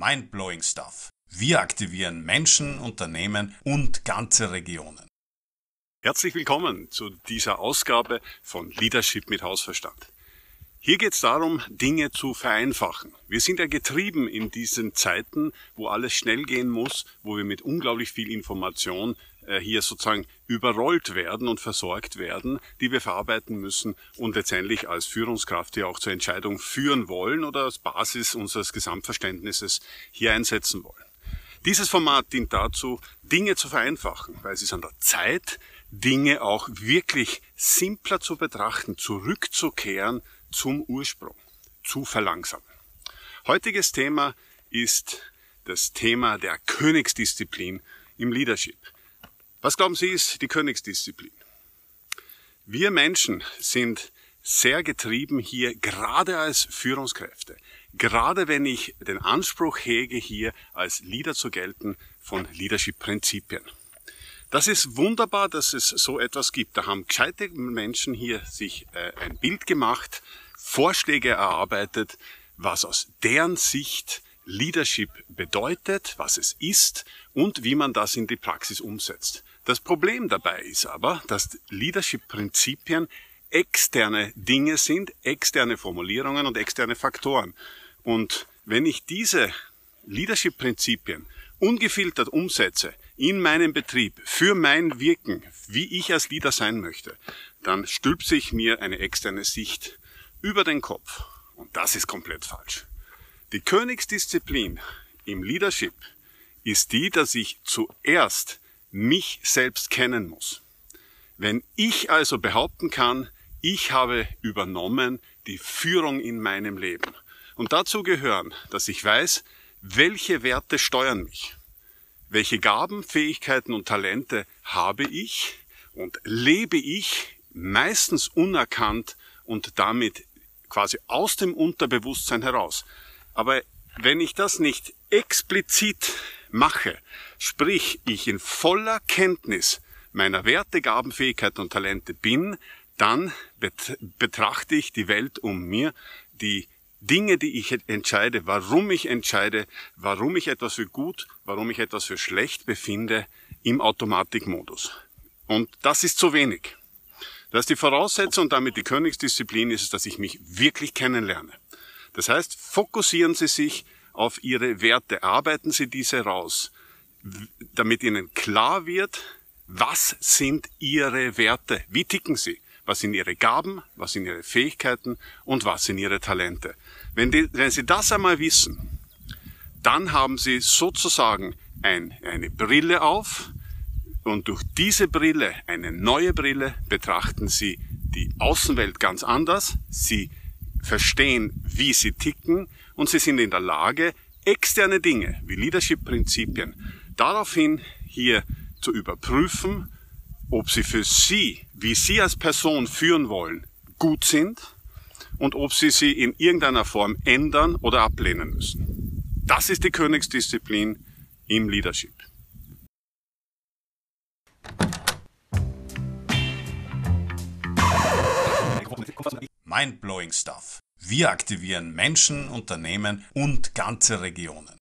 Mindblowing Stuff. Wir aktivieren Menschen, Unternehmen und ganze Regionen. Herzlich willkommen zu dieser Ausgabe von Leadership mit Hausverstand. Hier geht es darum, Dinge zu vereinfachen. Wir sind ja getrieben in diesen Zeiten, wo alles schnell gehen muss, wo wir mit unglaublich viel Information hier sozusagen überrollt werden und versorgt werden, die wir verarbeiten müssen und letztendlich als Führungskraft hier auch zur Entscheidung führen wollen oder als Basis unseres Gesamtverständnisses hier einsetzen wollen. Dieses Format dient dazu, Dinge zu vereinfachen, weil es ist an der Zeit, Dinge auch wirklich simpler zu betrachten, zurückzukehren zum Ursprung, zu verlangsamen. Heutiges Thema ist das Thema der Königsdisziplin im Leadership. Was glauben Sie ist die Königsdisziplin? Wir Menschen sind sehr getrieben hier, gerade als Führungskräfte. Gerade wenn ich den Anspruch hege, hier als Leader zu gelten von Leadership-Prinzipien. Das ist wunderbar, dass es so etwas gibt. Da haben gescheite Menschen hier sich äh, ein Bild gemacht, Vorschläge erarbeitet, was aus deren Sicht Leadership bedeutet, was es ist und wie man das in die Praxis umsetzt. Das Problem dabei ist aber, dass Leadership-Prinzipien externe Dinge sind, externe Formulierungen und externe Faktoren. Und wenn ich diese Leadership-Prinzipien ungefiltert umsetze in meinem Betrieb für mein Wirken, wie ich als Leader sein möchte, dann stülpt sich mir eine externe Sicht über den Kopf. Und das ist komplett falsch. Die Königsdisziplin im Leadership ist die, dass ich zuerst mich selbst kennen muss. Wenn ich also behaupten kann, ich habe übernommen die Führung in meinem Leben. Und dazu gehören, dass ich weiß, welche Werte steuern mich. Welche Gaben, Fähigkeiten und Talente habe ich und lebe ich meistens unerkannt und damit quasi aus dem Unterbewusstsein heraus. Aber wenn ich das nicht explizit mache, sprich ich in voller Kenntnis meiner Werte, Gaben, Fähigkeiten und Talente bin, dann betrachte ich die Welt um mir, die Dinge, die ich entscheide, warum ich entscheide, warum ich etwas für gut, warum ich etwas für schlecht befinde, im Automatikmodus. Und das ist zu wenig. Das ist die Voraussetzung und damit die Königsdisziplin ist es, dass ich mich wirklich kennenlerne. Das heißt, fokussieren Sie sich auf Ihre Werte, arbeiten Sie diese raus, damit Ihnen klar wird, was sind Ihre Werte, wie ticken Sie, was sind Ihre Gaben, was sind Ihre Fähigkeiten? Und was sind Ihre Talente. Wenn, die, wenn Sie das einmal wissen, dann haben Sie sozusagen ein, eine Brille auf und durch diese Brille, eine neue Brille, betrachten Sie die Außenwelt ganz anders. Sie verstehen, wie sie ticken und sie sind in der Lage, externe Dinge wie Leadership-Prinzipien daraufhin hier zu überprüfen, ob sie für sie, wie sie als Person führen wollen, gut sind und ob sie sie in irgendeiner Form ändern oder ablehnen müssen. Das ist die Königsdisziplin im Leadership. Mindblowing Stuff. Wir aktivieren Menschen, Unternehmen und ganze Regionen.